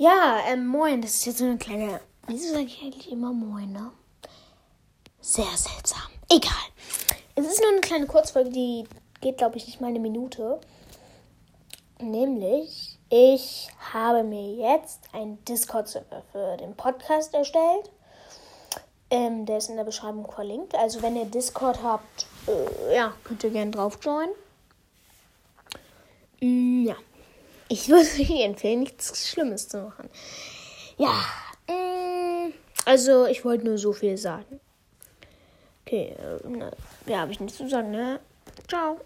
Ja, ähm, moin. Das ist jetzt so eine kleine. Wieso sage ich eigentlich immer moin, ne? Sehr seltsam. Egal. Es ist nur eine kleine Kurzfolge, die geht, glaube ich, nicht mal eine Minute. Nämlich, ich habe mir jetzt einen Discord-Server für den Podcast erstellt. Ähm, der ist in der Beschreibung verlinkt. Also, wenn ihr Discord habt, äh, ja, könnt ihr gerne drauf joinen. Mm, ja. Ich würde euch empfehlen, nichts Schlimmes zu machen. Ja. Mm, also, ich wollte nur so viel sagen. Okay, äh, ja, habe ich nichts zu sagen, ne? Ciao.